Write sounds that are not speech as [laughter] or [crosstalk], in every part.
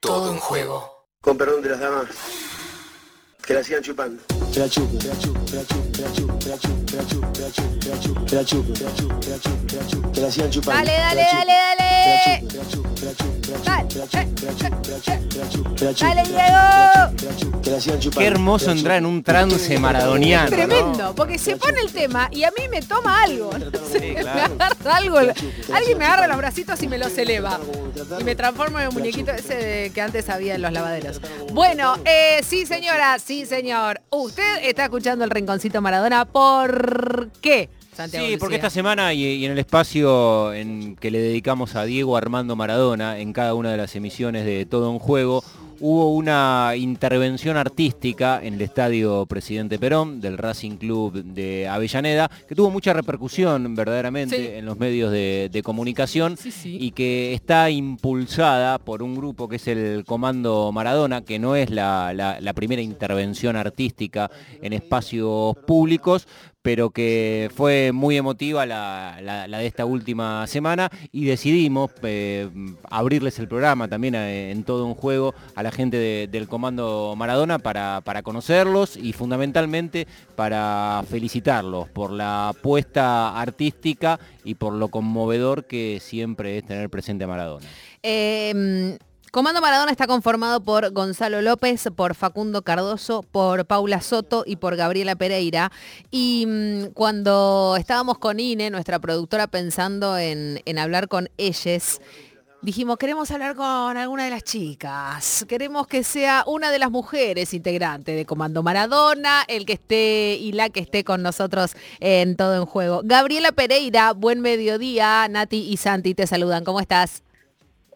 Todo en juego. Con perdón de las damas. Que la sigan chupando. Dale, dale, dale, dale. Dale, Diego. Qué hermoso entrar en un trance maradoniano. Tremendo, porque se pone el tema y a mí me toma algo. [laughs] algo. Alguien me agarra los bracitos y me los eleva. Y me transformo en un muñequito ese que antes había en los lavaderos. Bueno, eh, sí señora, sí señor está escuchando el Rinconcito Maradona. ¿Por qué? Santiago Sí, porque esta semana y, y en el espacio en que le dedicamos a Diego Armando Maradona, en cada una de las emisiones de Todo en Juego, hubo una intervención artística en el Estadio Presidente Perón del Racing Club de Avellaneda, que tuvo mucha repercusión verdaderamente Sí. en los medios de, de comunicación Sí, sí. y que está impulsada por un grupo que es el Comando Maradona, que no es la, la- la primera intervención artística en espacios públicos, pero que fue muy emotiva la, de esta última semana y decidimos eh, abrirles el programa también eh, en todo un juego a la gente de- del Comando Maradona para, para conocerlos y fundamentalmente para felicitarlos por la apuesta artística y por lo conmovedor que siempre es tener presente a Maradona. Eh, Comando Maradona está conformado por Gonzalo López, por Facundo Cardoso, por Paula Soto y por Gabriela Pereira. Y mm, cuando estábamos con Ine, nuestra productora, pensando en, hablar con ellas, dijimos, queremos hablar con alguna de las chicas. Queremos que sea una de las mujeres integrantes de Comando Maradona, el que esté y la que esté con nosotros en todo en juego. Gabriela Pereira, buen mediodía. Nati y Santi te saludan. ¿Cómo estás?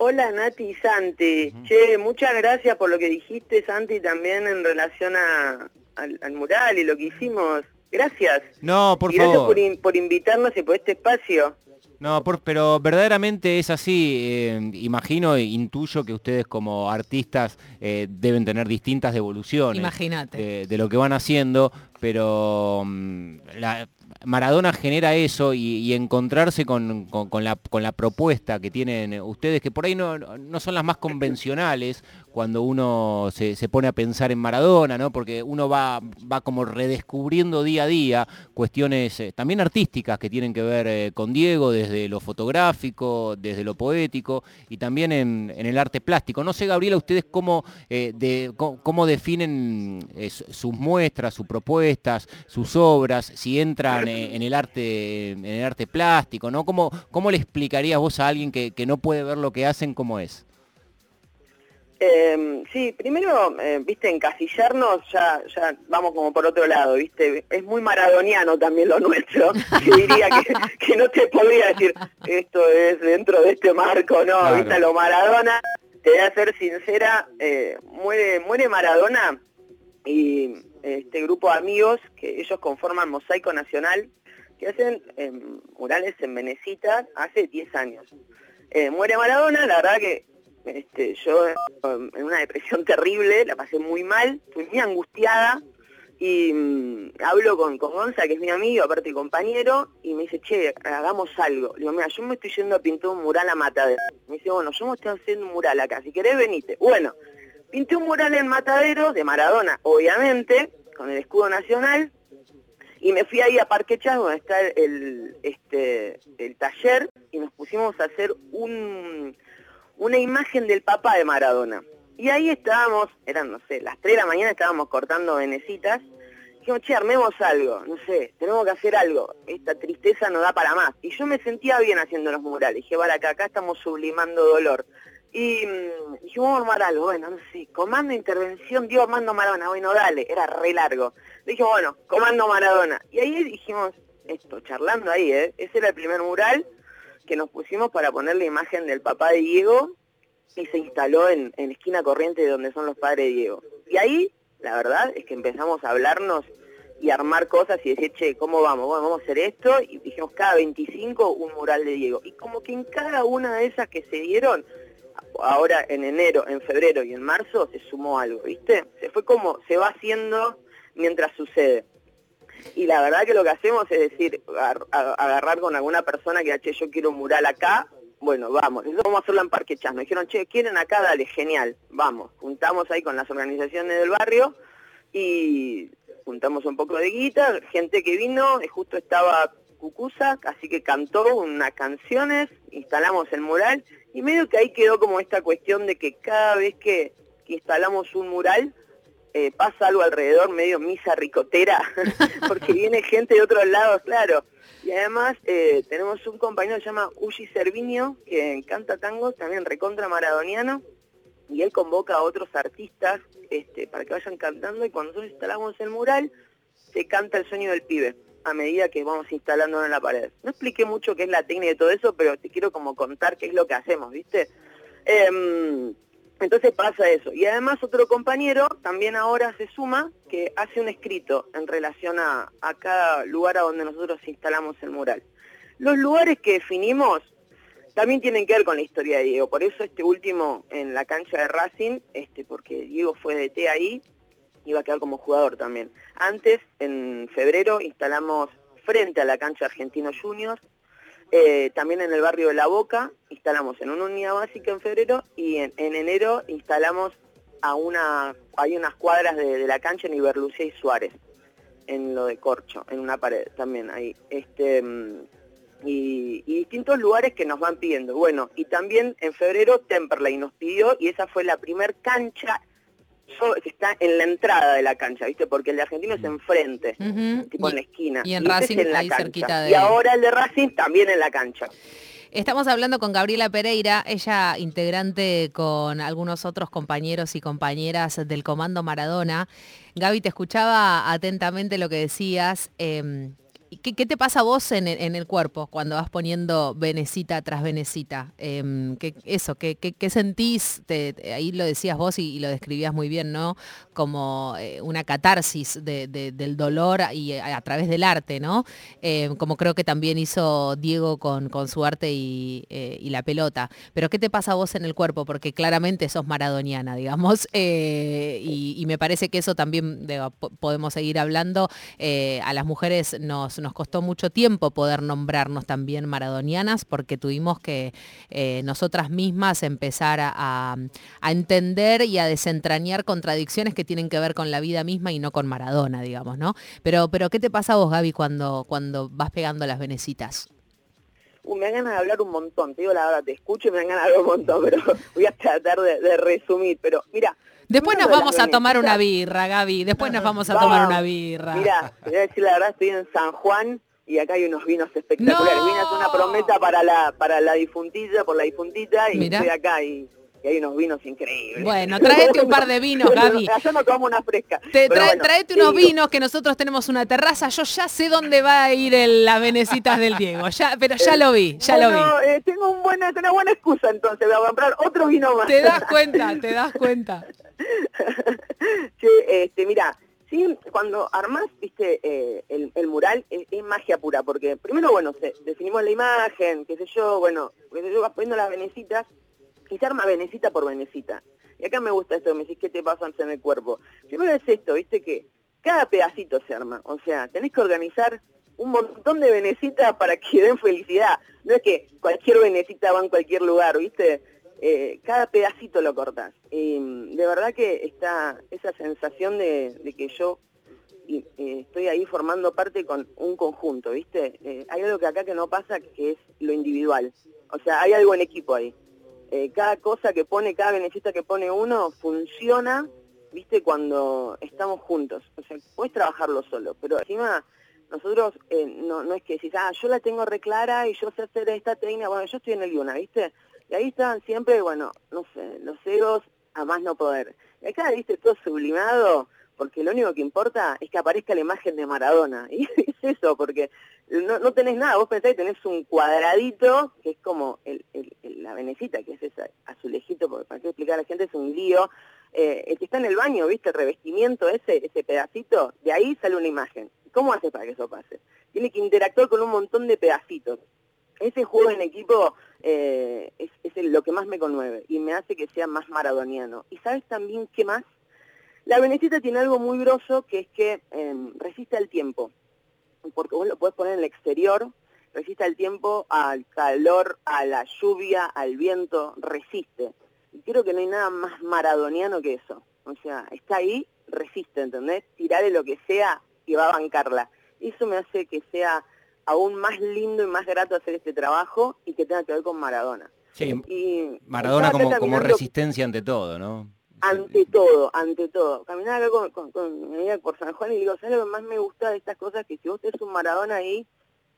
Hola Nati y Santi. Che, muchas gracias por lo que dijiste, Santi, también en relación a- al, al mural y lo que hicimos. Gracias. No, por y gracias favor. por, in- por invitarnos y por este espacio. No, por- pero verdaderamente es así. eh, imagino e intuyo que ustedes como artistas eh, deben tener distintas devoluciones Imagínate. de, de lo que van haciendo, pero mm, la- Maradona genera eso y, y encontrarse con, con- con la, con la propuesta que tienen ustedes, que por ahí no, no son las más [laughs] convencionales cuando uno se, pone a pensar en Maradona, ¿no? porque uno va, va como redescubriendo día a día cuestiones eh, también artísticas que tienen que ver eh, con Diego, desde lo fotográfico, desde lo poético y también en, el arte plástico. No sé, Gabriela, ustedes cómo, eh, cómo, definen su- sus muestras, sus propuestas, sus obras, si entran en el arte, en el arte plástico, ¿no? ¿Cómo, cómo le explicarías vos a alguien que, que no puede ver lo que hacen cómo es? Eh, sí, primero, eh, viste, encasillarnos ya, ya vamos como por otro lado, viste, es muy maradoniano también lo nuestro. [laughs] Yo diría que, que no te podría decir, esto es dentro de este marco, no, Claro. viste, lo Maradona, te voy a ser sincera, eh, muere, muere Maradona y este grupo de amigos que ellos conforman Mosaico Nacional, que hacen eh, murales en Venecita hace 10 años. Eh, muere Maradona, la verdad que este, yo eh, en una depresión [laughs] terrible, la pasé muy mal, fui muy angustiada y mm, hablo con, con Gonza, que es mi amigo, aparte compañero, y me dice, che, hagamos algo. Le digo, mira, yo me estoy yendo a pintar un mural a Matadero. Me dice, bueno, yo me estoy haciendo un mural acá, si querés venite. Bueno, pinté un mural en Matadero, de Maradona, obviamente, con el escudo nacional, y me fui ahí a Parque Chas, donde está el, este, el taller, y nos pusimos a hacer un, una imagen del papá de Maradona. Y ahí estábamos, eran, no sé, las 3 de la mañana estábamos cortando venecitas. Dijimos, che, armemos algo, no sé, tenemos que hacer algo. Esta tristeza no da para más. Y yo me sentía bien haciendo los murales. Dije, vale, acá, acá estamos sublimando dolor. Y mm, dije, vamos a armar algo, bueno, no sé, comando intervención, Diego Armando Maradona, bueno, dale, era re largo. Dije, bueno, comando Maradona. Y ahí dijimos, esto, charlando ahí, ¿eh? Ese era el primer mural que nos pusimos para poner la imagen del papá de Diego y se instaló en, en esquina corriente de donde son los padres de Diego. Y ahí, la verdad, es que empezamos a hablarnos y armar cosas y decir, che, ¿cómo vamos? Bueno, vamos a hacer esto y dijimos cada 25 un mural de Diego. Y como que en cada una de esas que se dieron, ahora en enero, en febrero y en marzo se sumó algo, ¿viste? Se fue como, se va haciendo mientras sucede. Y la verdad que lo que hacemos es decir, agarrar con alguna persona que, che, yo quiero un mural acá, bueno, vamos, eso vamos a hacerlo en Parque Chas. Me dijeron, che, ¿quieren acá? Dale, genial, vamos. Juntamos ahí con las organizaciones del barrio y juntamos un poco de guita, gente que vino, justo estaba Cucusa, así que cantó unas canciones, instalamos el mural y medio que ahí quedó como esta cuestión de que cada vez que, instalamos un mural eh, pasa algo alrededor, medio misa ricotera, [laughs] porque viene gente de otros lados, claro. Y además eh, tenemos un compañero que se llama Uji Servinio, que canta tangos, también recontra maradoniano, y él convoca a otros artistas este, para que vayan cantando y cuando nosotros instalamos el mural, se canta el sueño del pibe a medida que vamos instalando en la pared. No expliqué mucho qué es la técnica de todo eso, pero te quiero como contar qué es lo que hacemos, ¿viste? Em, entonces pasa eso. Y además otro compañero también ahora se suma que hace un escrito en relación a, cada lugar a donde nosotros instalamos el mural. Los lugares que definimos también tienen que ver con la historia de Diego. Por eso este último en la cancha de Racing, este, porque Diego fue de T ahí, iba a quedar como jugador también. Antes, en febrero, instalamos frente a la cancha Argentino Juniors, eh, también en el barrio de La Boca, instalamos en una unidad básica en febrero y en, enero instalamos a una, hay unas cuadras de, la cancha en Iberlucía y Suárez, en lo de Corcho, en una pared también ahí. Este, mm, y, distintos lugares que nos van pidiendo. Bueno, y también en febrero Temperley nos pidió y esa fue la primer cancha que está en la entrada de la cancha, ¿viste? Porque el de Argentino es enfrente, tipo en la esquina. Y en Racing ahí cerquita de... Y ahora el de Racing también en la cancha. Estamos hablando con Gabriela Pereira, ella integrante con algunos otros compañeros y compañeras del Comando Maradona. Gaby, te escuchaba atentamente lo que decías. Em, ¿Qué, te pasa a vos en, el cuerpo cuando vas poniendo venecita tras venecita? Em, ¿qué, eso, ¿qué, sentís? ahí lo decías vos y, lo describías muy bien, ¿no? Como eh, una catarsis del dolor y a, través del arte, ¿no? Em, como creo que también hizo Diego con, su arte eh, y, la pelota. Pero ¿qué te pasa a vos en el cuerpo? Porque claramente sos maradoniana, digamos, [laughs] eh, y, me parece que eso también podemos seguir hablando. a las mujeres nos nos costó mucho tiempo poder nombrarnos también maradonianas porque tuvimos que eh, nosotras mismas empezar a, entender y a desentrañar contradicciones que tienen que ver con la vida misma y no con Maradona, digamos, ¿no? Pero, pero ¿qué te pasa a vos, Gaby, cuando, cuando vas pegando las venecitas? Uh, me dan ganas de hablar un montón, te digo la verdad, te escucho y me dan ganas de hablar un montón, [laughs] pero voy a tratar de, resumir. Pero mira, Después nos vamos a tomar una birra, Gaby. Después nos vamos a tomar una birra. Mira, voy a decir la verdad, estoy en San Juan y acá hay unos vinos espectaculares. Vine a una promesa para la para la difuntilla, por la difuntita, y estoy acá y, hay unos vinos increíbles. Bueno, tráete un par de vinos, [laughs] Gaby. Yo no tomo una fresca. Te traete unos vinos que nosotros tenemos una terraza. Yo ya sé dónde va a ir el, la venecitas del Diego. Ya, pero ya lo vi, ya lo vi. Eh, tengo un buena, una buena excusa entonces. Voy a comprar otro vino más. Te das cuenta, te das cuenta. [laughs] sí, este, mira, sí, cuando armás, viste, eh, el, mural es, magia pura, porque primero, bueno, definimos la imagen, qué sé yo, bueno, yo vas poniendo las venecitas, y se arma venecita por venecita. Y acá me gusta esto, me decís, ¿qué te pasa en el cuerpo? Primero es esto, viste, que cada pedacito se arma, o sea, tenés que organizar un montón de venecitas para que den felicidad. No es que cualquier venecita va en cualquier lugar, ¿viste? Eh, cada pedacito lo cortas. de verdad que está esa sensación de, que yo eh, estoy ahí formando parte con un conjunto, ¿viste? Eh, hay algo que acá que no pasa, que es lo individual. O sea, hay algo en equipo ahí. Cada cosa que pone, cada beneficio que pone uno funciona, ¿viste? Cuando estamos juntos. O sea, puedes trabajarlo solo, pero encima nosotros no, no es que decís, ah, yo la tengo reclara y yo sé hacer esta técnica, bueno, yo estoy en el Yuna, ¿viste? Y ahí estaban siempre, bueno, no sé, los egos a más no poder. Y acá, viste, todo sublimado, porque lo único que importa es que aparezca la imagen de Maradona. [laughs] Y es eso, porque no, tenés nada, vos pensás que tenés un cuadradito, que es como la venecita, que es ese azulejito, porque para qué explicar a la gente, es un lío. Eh, el que está en el baño, viste, el revestimiento, ese, ese pedacito, de ahí sale una imagen. ¿Cómo hace para que eso pase? Tiene que interactuar con un montón de pedacitos ese juego en equipo eh, es, lo que más me conmueve y me hace que sea más maradoniano. ¿Y sabes también qué más? La venecita tiene algo muy grosso que es que em, resiste al tiempo, porque vos lo podés poner en el exterior resiste al tiempo, al calor, a la lluvia, al viento, resiste. Y creo que no hay nada más maradoniano que eso. O sea, está ahí, resiste, ¿entendés? Tirarle lo que sea y va a bancarla. Eso me hace que sea aún más lindo y más grato hacer este trabajo y que tenga que ver con Maradona. Sí, y Maradona como, como resistencia ante todo, ¿no? Ante todo, ante todo. Caminaba acá con, con, mi amiga por San Juan y digo, ¿sabes lo que más me gusta de estas cosas? Que si vos tenés un Maradona ahí,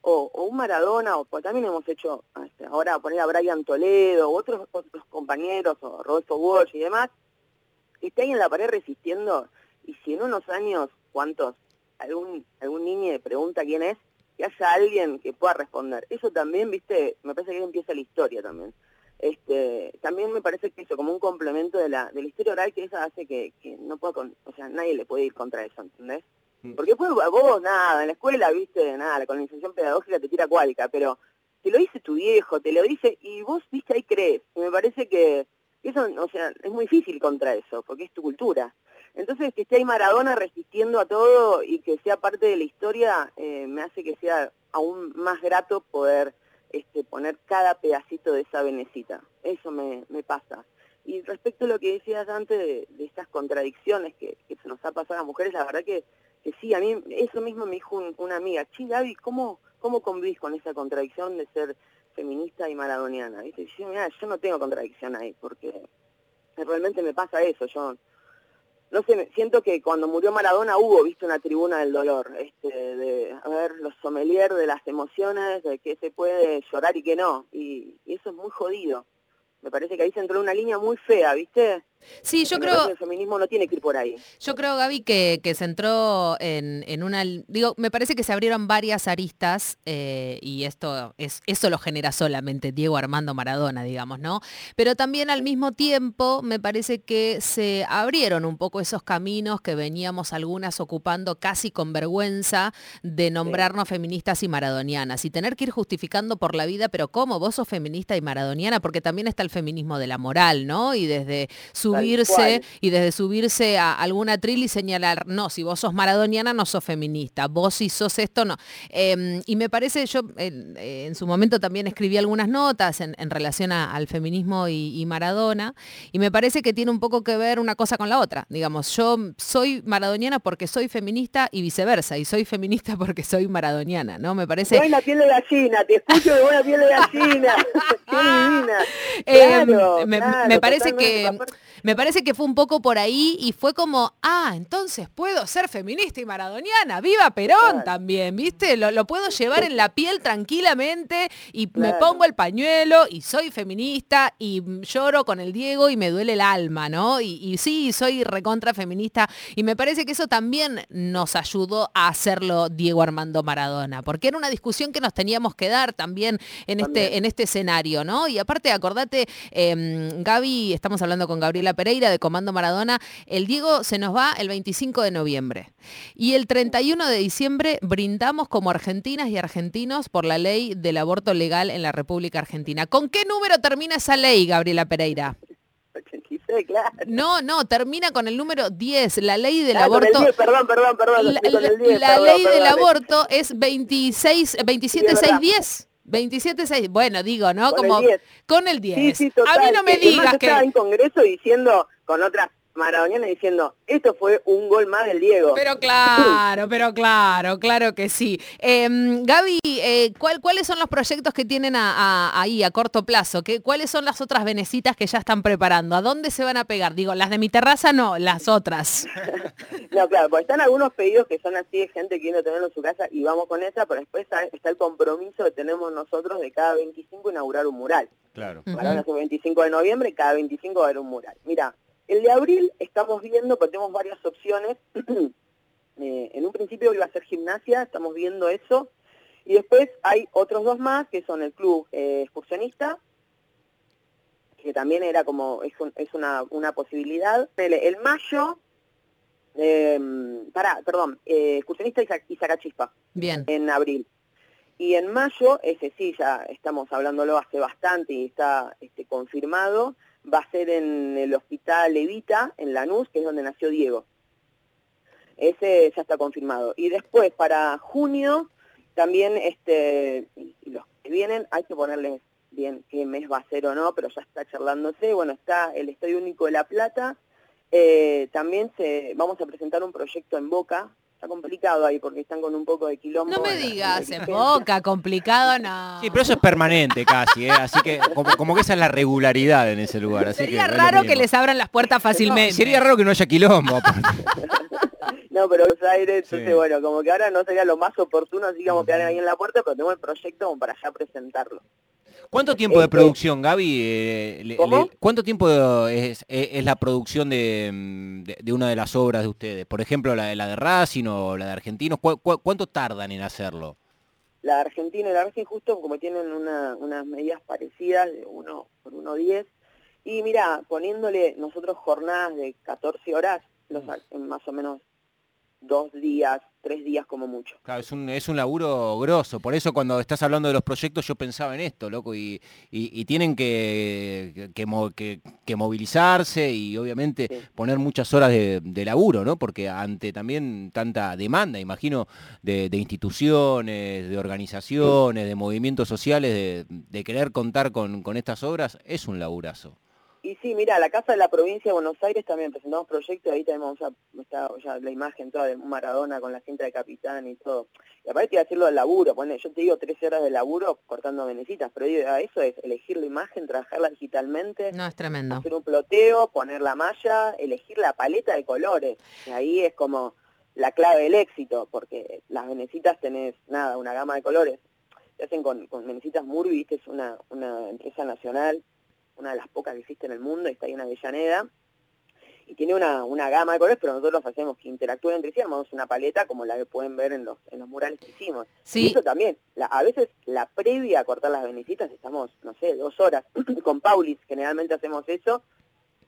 o, un Maradona, o pues también hemos hecho este, ahora poner a Brian Toledo, o otros, otros compañeros, o Rodolfo Walsh y demás, que esté ahí en la pared resistiendo, y si en unos años, ¿cuántos? Algún, algún niño le pregunta quién es, que haya alguien que pueda responder. Eso también, viste, me parece que ahí empieza la historia también. Este, también me parece que eso, como un complemento de la, de la historia oral, que eso hace que, no pueda, con, o sea, nadie le puede ir contra eso, ¿entendés? Mm. Porque después vos, nada, en la escuela, viste, nada, la colonización pedagógica te tira cuálca, pero te lo dice tu viejo, te lo dice, y vos, viste, ahí crees. Y me parece que eso, o sea, es muy difícil contra eso, porque es tu cultura. Entonces, que esté ahí Maradona resistiendo a todo y que sea parte de la historia, eh, me hace que sea aún más grato poder este, poner cada pedacito de esa venecita. Eso me, pasa. Y respecto a lo que decías antes de, estas contradicciones que, se nos ha pasado a las mujeres, la verdad que, sí, a mí eso mismo me dijo una amiga, chi Gaby, ¿cómo, ¿cómo convivís con esa contradicción de ser feminista y maradoniana? Y yo, yo no tengo contradicción ahí, porque realmente me pasa eso, yo no sé, siento que cuando murió Maradona hubo, viste, una tribuna del dolor, este, de, a ver, los sommelier de las emociones, de que se puede llorar y que no, y eso es muy jodido. Me parece que ahí se entró una línea muy fea, ¿viste? Sí, yo creo... El feminismo no tiene que ir por ahí. Yo creo, Gaby, que, que se entró en, una... Digo, me parece que se abrieron varias aristas eh, y esto es, eso lo genera solamente Diego Armando Maradona, digamos, ¿no? Pero también al mismo tiempo me parece que se abrieron un poco esos caminos que veníamos algunas ocupando casi con vergüenza de nombrarnos feministas y maradonianas y tener que ir justificando por la vida, pero ¿cómo? Vos sos feminista y maradoniana, porque también está el feminismo de la moral, ¿no? Y desde su subirse y desde subirse a alguna tril y señalar, no, si vos sos maradoniana no sos feminista, vos si sos esto no. Em, y me parece, yo en su momento también escribí algunas notas en, relación al feminismo y, Maradona, y me parece que tiene un poco que ver una cosa con la otra. Digamos, yo soy maradoniana porque soy feminista y viceversa, y soy feminista [laughs] porque soy maradoniana, ¿no? Me parece... La piel de gallina, te escucho de buena piel de gallina. [laughs] Qué divina. Em, me, parece que me parece que fue un poco por ahí y fue como, ah, entonces puedo ser feminista y maradoniana, viva Perón también, ¿viste? Lo, puedo llevar en la piel tranquilamente y me pongo el pañuelo y soy feminista y lloro con el Diego y me duele el alma, ¿no? Y, sí, soy recontra feminista y me parece que eso también nos ayudó a hacerlo Diego Armando Maradona, porque era una discusión que nos teníamos que dar también en, Este, en este escenario, ¿no? Y aparte, acordate, em, Gaby, estamos hablando con Gabriela Pereira de Comando Maradona, el Diego se nos va el 25 de noviembre. Y el 31 de diciembre brindamos como argentinas y argentinos por la ley del aborto legal en la República Argentina. ¿Con qué número termina esa ley, Gabriela Pereira? 86, claro. No, no, termina con el número 10, la ley del ah, aborto. 10, perdón, perdón, perdón. La, ley del aborto es 26, 27610. 27.6, bueno, digo, ¿no? Con Como el 10. con el 10. A mí no me digas que... Estaba en Congreso diciendo con otras maradoniana diciendo, esto fue un gol más del Diego. Pero claro, pero claro, claro que sí. Em, Gaby, eh, ¿cuáles son los proyectos que tienen ahí a corto plazo? ¿Qué, ¿Cuáles son las otras venecitas que ya están preparando? ¿A dónde se van a pegar? Digo, las de mi terraza no, las otras. [laughs] no, claro, porque están algunos pedidos que son así de gente que quiere tenerlo en su casa y vamos con esa, pero después está el compromiso que tenemos nosotros de cada 25 inaugurar un mural. Claro. Para el 25 de noviembre, cada 25 va a haber un mural. Mira, el de abril estamos viendo, porque tenemos varias opciones. [clears throat] Eh, en un principio iba a ser gimnasia, estamos viendo eso. Y después hay otros dos más, que son el club eh, excursionista, que también era como, es, una, posibilidad. El, mayo, em, pará, perdón, eh, excursionista y, Sacachispa. Bien. En abril. Y en mayo, ese sí, ya estamos hablándolo hace bastante y está este, confirmado, va a ser en el Hospital Evita, en Lanús, que es donde nació Diego. Ese ya está confirmado. Y después, para junio, también este, los que vienen hay que ponerles bien qué mes va a ser o no, pero ya está charlándose. Bueno, está el Estadio Único de La Plata. Eh, también se, vamos a presentar un proyecto en Boca. Está complicado ahí porque están con un poco de quilombo. No me digas, en Boca, complicado no. Sí, pero eso es permanente casi, ¿eh? así que como, que esa es la regularidad en ese lugar. Así sería raro que les abran las puertas fácilmente. sería raro que no haya quilombo. [laughs] No, pero Buenos Aires, entonces bueno, como que ahora no sería lo más oportuno, así como quedar ahí en la puerta, pero tengo el proyecto como para ya presentarlo. ¿Cuánto tiempo de este, producción, Gaby? Eh, ¿Cuánto tiempo es, la producción mm, de, una de las obras de ustedes? Por ejemplo, la, la de Racing o la de Argentinos. cuánto tardan en hacerlo? La de Argentina y la Racing justo como tienen unas medidas parecidas de 1 por 1.10. Y mira, poniéndole nosotros jornadas de 14 horas, los, mm. más o menos dos días, tres días como mucho. Claro, es un, es un laburo grosso, por eso cuando estás hablando de los proyectos yo pensaba en esto, loco, y, y, tienen que, que, movilizarse y obviamente poner muchas horas de, laburo, ¿no? Porque ante también tanta demanda, imagino, de, instituciones, de organizaciones, de movimientos sociales, de, querer contar con, con estas obras, es un laburazo. Y sí, mira, la Casa de la Provincia de Buenos Aires también presentamos proyectos, ahí tenemos está ya la imagen toda de Maradona con la cinta de capitán y todo. Y aparte de hacerlo del laburo, pone, yo te digo 13 horas de laburo cortando venecitas, pero eso es elegir la imagen, trabajarla digitalmente. No, es tremendo. Hacer un ploteo, poner la malla, elegir la paleta de colores. Y ahí es como la clave del éxito, porque las venecitas tenés, nada, una gama de colores. Se hacen con, con venecitas Murby, que es una, una empresa nacional una de las pocas que existe en el mundo, está ahí en Avellaneda, y tiene una, una gama de colores, pero nosotros hacemos que interactúen entre sí, armamos una paleta como la que pueden ver en los, en los murales que hicimos. Y eso también, a veces la previa a cortar las venecitas estamos, no sé, dos horas, [clears throat] con Paulis generalmente hacemos eso,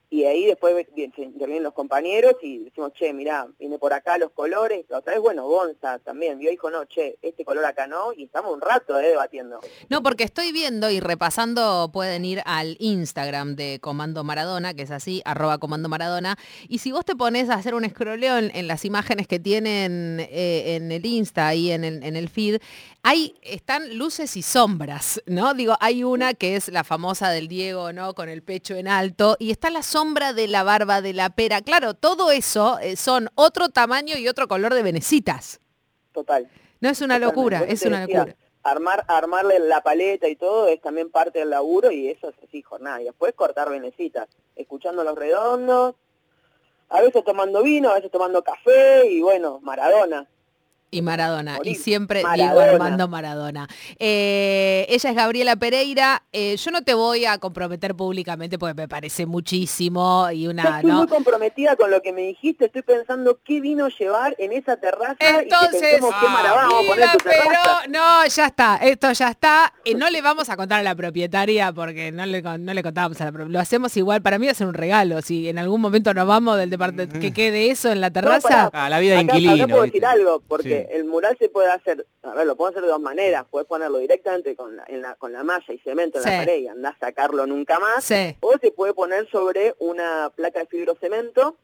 y ahí después intervienen los compañeros y decimos, che, mirá, viene por acá los colores, otra vez, bueno, Gonza también vio, dijo, no, che, este color acá no, y estamos un rato eh, debatiendo. No, porque estoy viendo y repasando, pueden ir al Instagram de Comando Maradona, que es así, arroba Comando Maradona, y si vos te pones a hacer un escroleo en, las imágenes que tienen eh, en el Insta y en el, en el feed, hay, están luces y sombras, ¿no? Digo, hay una que es la famosa del Diego, ¿no? Con el pecho en alto, y está la de la barba de la pera. Claro, todo eso eh, son otro tamaño y otro color de venecitas. Total. No es una locura, es una locura. Armar, armarle la paleta y todo es también parte del laburo y eso es así, jornada. Y después cortar venecitas, escuchando los redondos, a veces tomando vino, a veces tomando café y bueno, Maradona. Y Maradona, y siempre digo Armando Maradona. Eh, ella es Gabriela Pereira. Eh, yo no te voy a comprometer públicamente porque me parece muchísimo y una. estoy muy comprometida con lo que me dijiste. Estoy pensando qué vino llevar en esa terraza. Entonces, qué Maradona vamos a poner tu pero no, ya está. Esto ya está. Eh, no le vamos a contar a la propietaria porque no le, no le contábamos a la propietaria. Lo hacemos igual. Para mí va a ser un regalo. Si en algún momento nos vamos del departamento, que quede eso en la terraza. a la vida de inquilino. puedo decir algo porque el mural se puede hacer, a ver, lo puedo hacer de dos maneras, puedes ponerlo directamente con la, con la malla y cemento en la pared y andás a sacarlo nunca más, o se puede poner sobre una placa de fibrocemento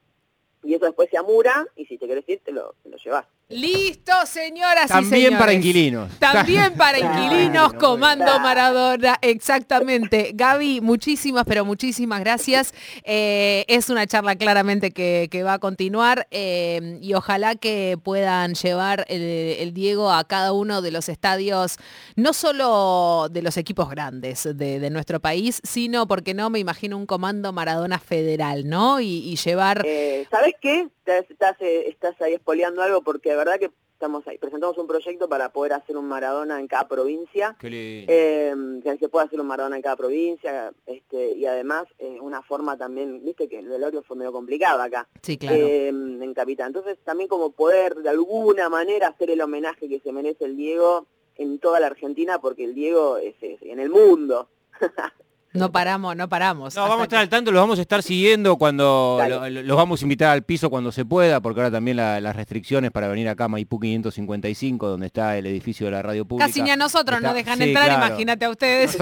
y eso después se amura y si te querés ir te lo, te lo llevas. Listo, señoras y señores. También para inquilinos. También [laughs] para inquilinos, Comando Maradona, exactamente. Gaby, muchísimas, pero muchísimas gracias. Eh, es una charla claramente que, va a continuar eh, y ojalá que puedan llevar el, Diego a cada uno de los estadios, no solo de los equipos grandes de, nuestro país, sino, porque no, me imagino un Comando Maradona federal, ¿no? Y, llevar... Eh, ¿Sabes qué? Estás, estás ahí espoleando algo porque verdad que estamos ahí, presentamos un proyecto para poder hacer un Maradona en cada provincia, eh, que se pueda hacer un Maradona en cada provincia, este, y además eh, una forma también, viste que el velorio fue medio complicado acá, sí, claro. Eh, en Capital. Entonces también como poder de alguna manera hacer el homenaje que se merece el Diego en toda la Argentina, porque el Diego es, en el mundo. [laughs] No paramos, no paramos. No, vamos a estar al tanto, los vamos a estar siguiendo cuando los vamos a invitar al piso cuando se pueda, porque ahora también las restricciones para venir acá a Maipú 555, donde está el edificio de la radio pública. Casi ni a nosotros nos dejan entrar, imagínate a ustedes.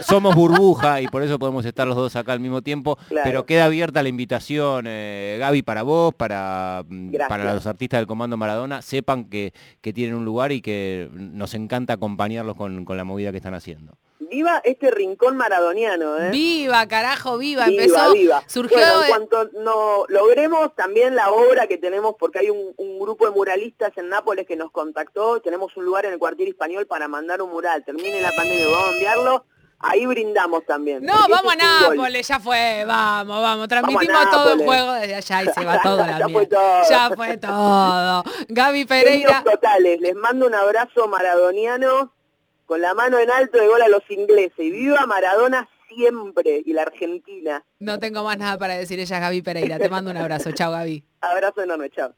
somos burbuja y por eso podemos estar los dos acá al mismo tiempo, pero queda abierta la invitación, eh, Gaby, para vos, para, para los artistas del Comando Maradona, sepan que, que tienen un lugar y que nos encanta acompañarlos con, con la movida que están haciendo viva este rincón maradoniano. ¿eh? Viva, carajo, viva. Empezó, viva. surgió... en cuanto no logremos también la obra que tenemos, porque hay un, grupo de muralistas en Nápoles que nos contactó, tenemos un lugar en el cuartier español para mandar un mural, termine la pandemia, vamos a enviarlo. Ahí brindamos también. No, vamos a Nápoles, ya fue, vamos, vamos. Transmitimos todo el juego desde allá y se va [laughs] todo la ya Fue todo. Ya fue todo. Gaby Pereira. totales, les mando un abrazo maradoniano con la mano en alto de gol a los ingleses. Y viva Maradona siempre y la Argentina. No tengo más nada para decir, ella es Gaby Pereira. Te mando un abrazo. Chao, Gaby. Abrazo enorme, chao.